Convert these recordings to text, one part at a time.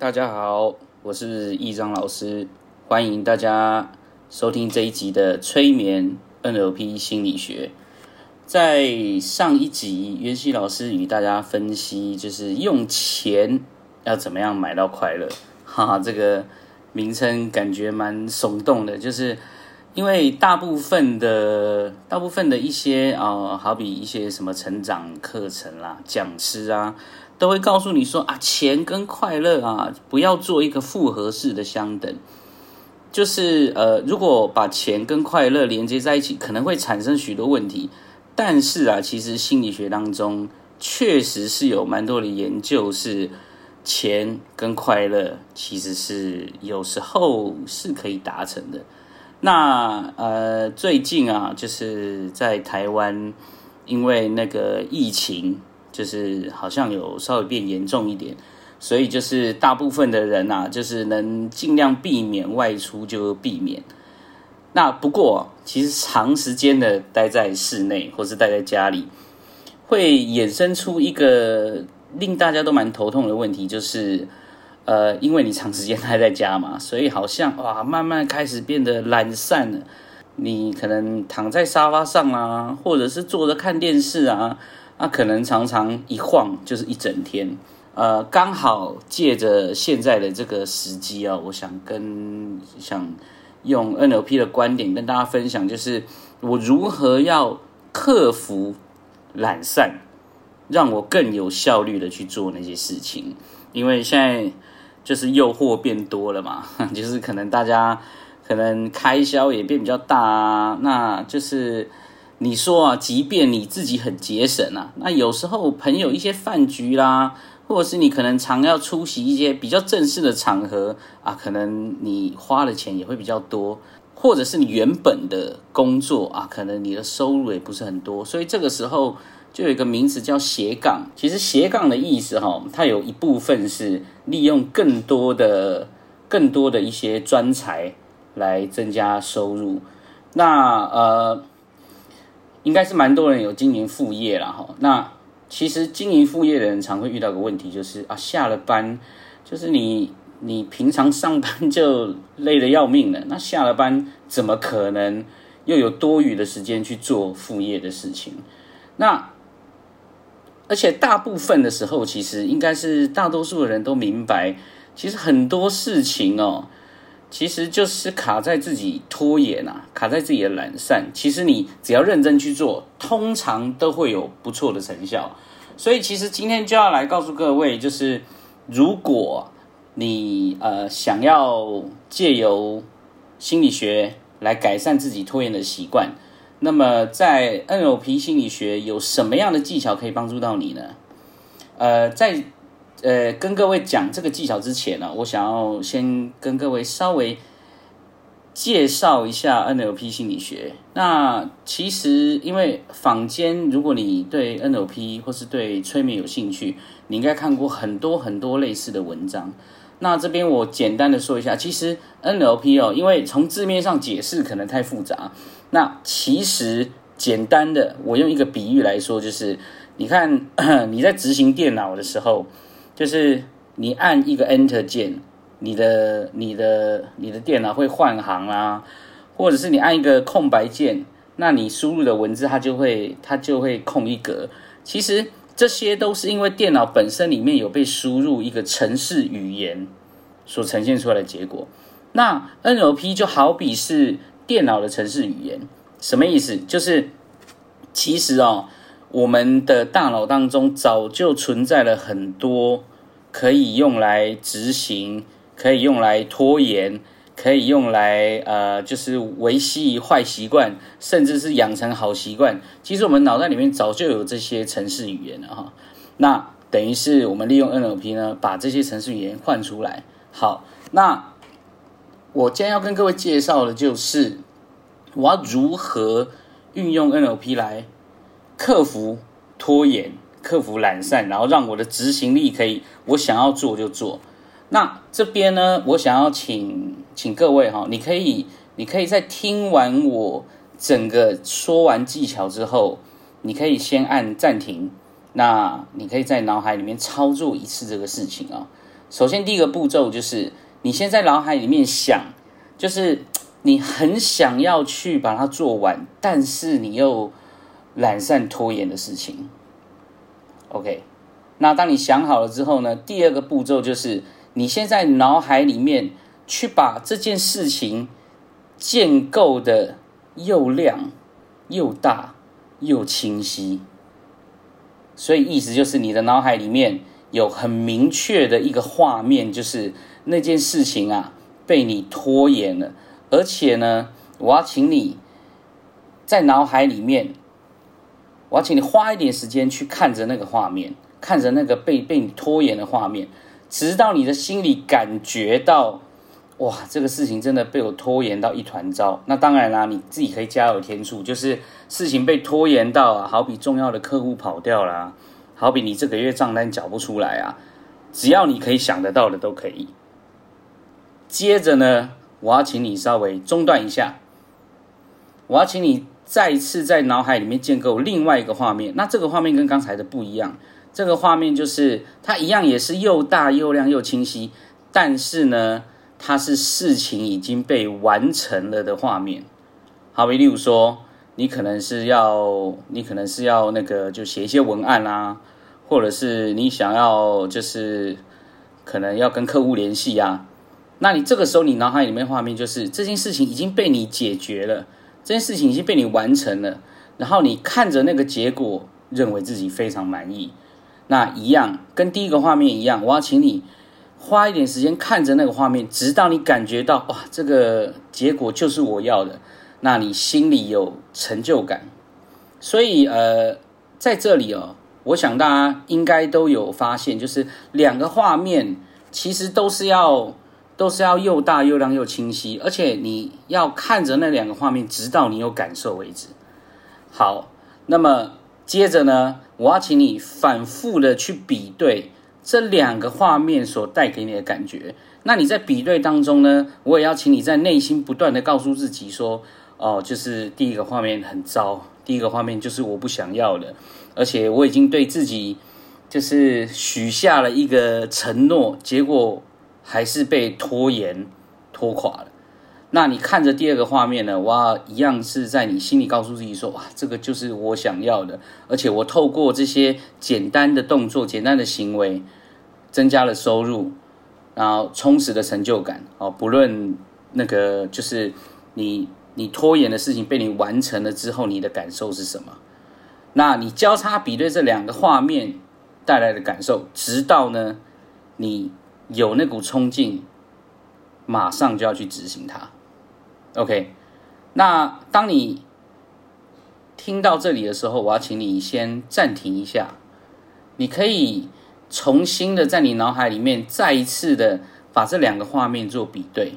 大家好，我是易章老师，欢迎大家收听这一集的催眠 NLP 心理学。在上一集，袁熙老师与大家分析，就是用钱要怎么样买到快乐。哈哈，这个名称感觉蛮耸动的，就是因为大部分的大部分的一些啊，好比一些什么成长课程啦、讲师啊，都会告诉你说啊，钱跟快乐啊，不要做一个复合式的相等。就是呃，如果把钱跟快乐连接在一起，可能会产生许多问题。但是啊，其实心理学当中确实是有蛮多的研究，是钱跟快乐其实是有时候是可以达成的。那呃，最近啊，就是在台湾，因为那个疫情，就是好像有稍微变严重一点，所以就是大部分的人呐，就是能尽量避免外出就避免。那不过，其实长时间的待在室内或是待在家里，会衍生出一个令大家都蛮头痛的问题，就是，呃，因为你长时间待在家嘛，所以好像哇，慢慢开始变得懒散了。你可能躺在沙发上啊，或者是坐着看电视啊，那可能常常一晃就是一整天。呃，刚好借着现在的这个时机啊，我想跟想。用 NLP 的观点跟大家分享，就是我如何要克服懒散，让我更有效率的去做那些事情。因为现在就是诱惑变多了嘛，就是可能大家可能开销也变比较大啊。那就是你说啊，即便你自己很节省啊，那有时候朋友一些饭局啦。或者是你可能常要出席一些比较正式的场合啊，可能你花的钱也会比较多，或者是你原本的工作啊，可能你的收入也不是很多，所以这个时候就有一个名词叫斜杠。其实斜杠的意思哈，它有一部分是利用更多的、更多的一些专才来增加收入。那呃，应该是蛮多人有经营副业了哈。那其实经营副业的人常会遇到个问题，就是啊，下了班，就是你你平常上班就累得要命了，那下了班怎么可能又有多余的时间去做副业的事情？那而且大部分的时候，其实应该是大多数的人都明白，其实很多事情哦，其实就是卡在自己拖延啊，卡在自己的懒散。其实你只要认真去做。通常都会有不错的成效，所以其实今天就要来告诉各位，就是如果你呃想要借由心理学来改善自己拖延的习惯，那么在 NLP 心理学有什么样的技巧可以帮助到你呢？呃，在呃跟各位讲这个技巧之前呢，我想要先跟各位稍微。介绍一下 NLP 心理学。那其实，因为坊间，如果你对 NLP 或是对催眠有兴趣，你应该看过很多很多类似的文章。那这边我简单的说一下，其实 NLP 哦，因为从字面上解释可能太复杂。那其实简单的，我用一个比喻来说，就是你看 你在执行电脑的时候，就是你按一个 Enter 键。你的、你的、你的电脑会换行啊，或者是你按一个空白键，那你输入的文字它就会它就会空一格。其实这些都是因为电脑本身里面有被输入一个程式语言所呈现出来的结果。那 NLP 就好比是电脑的程式语言，什么意思？就是其实哦，我们的大脑当中早就存在了很多可以用来执行。可以用来拖延，可以用来呃，就是维系坏习惯，甚至是养成好习惯。其实我们脑袋里面早就有这些程式语言了哈。那等于是我们利用 NLP 呢，把这些程式语言换出来。好，那我今天要跟各位介绍的就是我要如何运用 NLP 来克服拖延、克服懒散，然后让我的执行力可以我想要做就做。那这边呢，我想要请请各位哈，你可以，你可以在听完我整个说完技巧之后，你可以先按暂停。那你可以在脑海里面操作一次这个事情啊。首先第一个步骤就是你先在脑海里面想，就是你很想要去把它做完，但是你又懒散拖延的事情。OK，那当你想好了之后呢，第二个步骤就是你先在脑海里面去把这件事情建构的又亮又大又清晰。所以意思就是你的脑海里面有很明确的一个画面，就是那件事情啊被你拖延了，而且呢，我要请你在脑海里面，我要请你花一点时间去看着那个画面，看着那个被被你拖延的画面，直到你的心里感觉到。哇，这个事情真的被我拖延到一团糟。那当然啦，你自己可以加油添醋，就是事情被拖延到啊，好比重要的客户跑掉了，好比你这个月账单缴不出来啊，只要你可以想得到的都可以。接着呢，我要请你稍微中断一下，我要请你再次在脑海里面建构另外一个画面。那这个画面跟刚才的不一样，这个画面就是它一样也是又大又亮又清晰，但是呢。它是事情已经被完成了的画面，好比例如说，你可能是要，你可能是要那个就写一些文案啦，或者是你想要就是可能要跟客户联系呀，那你这个时候你脑海里面画面就是这件事情已经被你解决了，这件事情已经被你完成了，然后你看着那个结果，认为自己非常满意，那一样跟第一个画面一样，我要请你。花一点时间看着那个画面，直到你感觉到哇，这个结果就是我要的，那你心里有成就感。所以呃，在这里哦，我想大家应该都有发现，就是两个画面其实都是要都是要又大又亮又清晰，而且你要看着那两个画面，直到你有感受为止。好，那么接着呢，我要请你反复的去比对。这两个画面所带给你的感觉，那你在比对当中呢？我也要请你在内心不断的告诉自己说：哦，就是第一个画面很糟，第一个画面就是我不想要的，而且我已经对自己就是许下了一个承诺，结果还是被拖延拖垮了。那你看着第二个画面呢？哇，一样是在你心里告诉自己说：哇，这个就是我想要的，而且我透过这些简单的动作、简单的行为，增加了收入，然后充实的成就感。哦，不论那个就是你你拖延的事情被你完成了之后，你的感受是什么？那你交叉比对这两个画面带来的感受，直到呢你有那股冲劲，马上就要去执行它。OK，那当你听到这里的时候，我要请你先暂停一下。你可以重新的在你脑海里面再一次的把这两个画面做比对。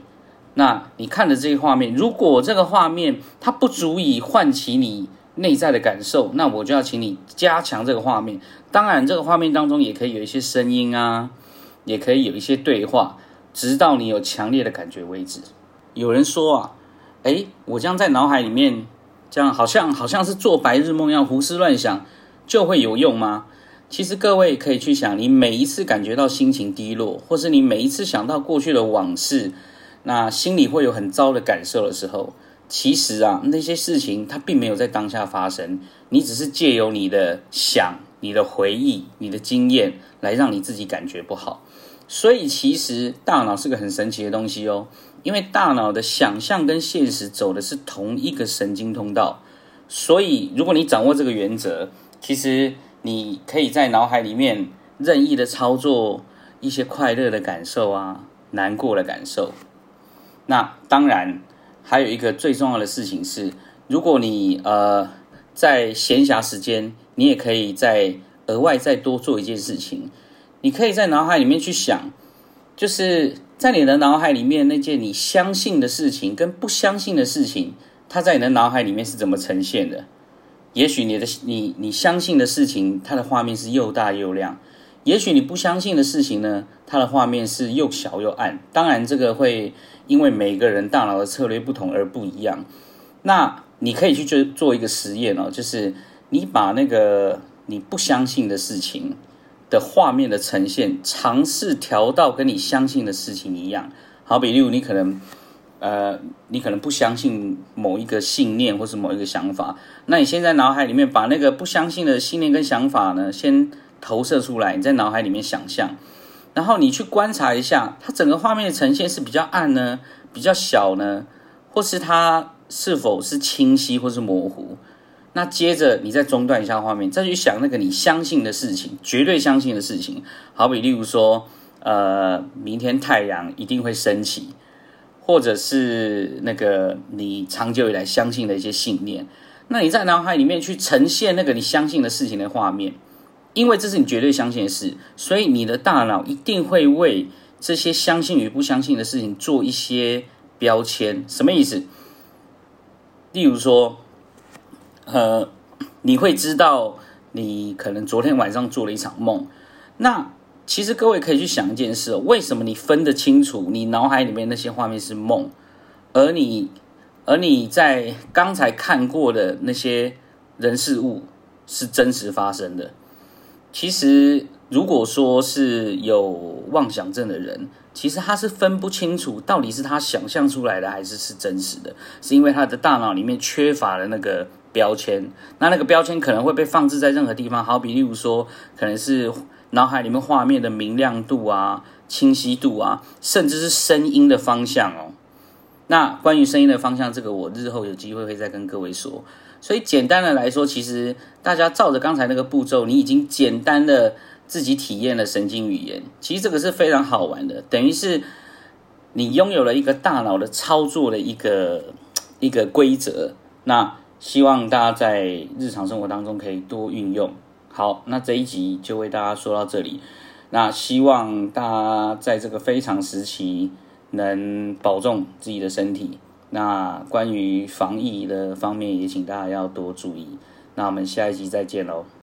那你看的这个画面，如果这个画面它不足以唤起你内在的感受，那我就要请你加强这个画面。当然，这个画面当中也可以有一些声音啊，也可以有一些对话，直到你有强烈的感觉为止。有人说啊。哎，我这样在脑海里面，这样好像好像是做白日梦要胡思乱想，就会有用吗？其实各位可以去想，你每一次感觉到心情低落，或是你每一次想到过去的往事，那心里会有很糟的感受的时候，其实啊，那些事情它并没有在当下发生，你只是借由你的想、你的回忆、你的经验来让你自己感觉不好。所以其实大脑是个很神奇的东西哦。因为大脑的想象跟现实走的是同一个神经通道，所以如果你掌握这个原则，其实你可以在脑海里面任意的操作一些快乐的感受啊，难过的感受。那当然还有一个最重要的事情是，如果你呃在闲暇时间，你也可以在额外再多做一件事情，你可以在脑海里面去想，就是。在你的脑海里面，那件你相信的事情跟不相信的事情，它在你的脑海里面是怎么呈现的？也许你的你你相信的事情，它的画面是又大又亮；也许你不相信的事情呢，它的画面是又小又暗。当然，这个会因为每个人大脑的策略不同而不一样。那你可以去做做一个实验哦，就是你把那个你不相信的事情的画面的呈现，尝试调到跟你相信的事情一样。好比例如你可能，呃，你可能不相信某一个信念或是某一个想法，那你先在脑海里面把那个不相信的信念跟想法呢，先投射出来，你在脑海里面想象，然后你去观察一下，它整个画面的呈现是比较暗呢，比较小呢，或是它是否是清晰或是模糊。那接着你再中断一下画面，再去想那个你相信的事情，绝对相信的事情。好比例如说，呃，明天太阳一定会升起，或者是那个你长久以来相信的一些信念。那你在脑海里面去呈现那个你相信的事情的画面，因为这是你绝对相信的事，所以你的大脑一定会为这些相信与不相信的事情做一些标签。什么意思？例如说。呃，你会知道你可能昨天晚上做了一场梦。那其实各位可以去想一件事：为什么你分得清楚你脑海里面那些画面是梦，而你而你在刚才看过的那些人事物是真实发生的？其实，如果说是有妄想症的人，其实他是分不清楚到底是他想象出来的还是是真实的，是因为他的大脑里面缺乏了那个。标签，那那个标签可能会被放置在任何地方，好比例如说，可能是脑海里面画面的明亮度啊、清晰度啊，甚至是声音的方向哦。那关于声音的方向，这个我日后有机会会再跟各位说。所以简单的来说，其实大家照着刚才那个步骤，你已经简单的自己体验了神经语言。其实这个是非常好玩的，等于是你拥有了一个大脑的操作的一个一个规则。那希望大家在日常生活当中可以多运用。好，那这一集就为大家说到这里。那希望大家在这个非常时期能保重自己的身体。那关于防疫的方面，也请大家要多注意。那我们下一集再见喽。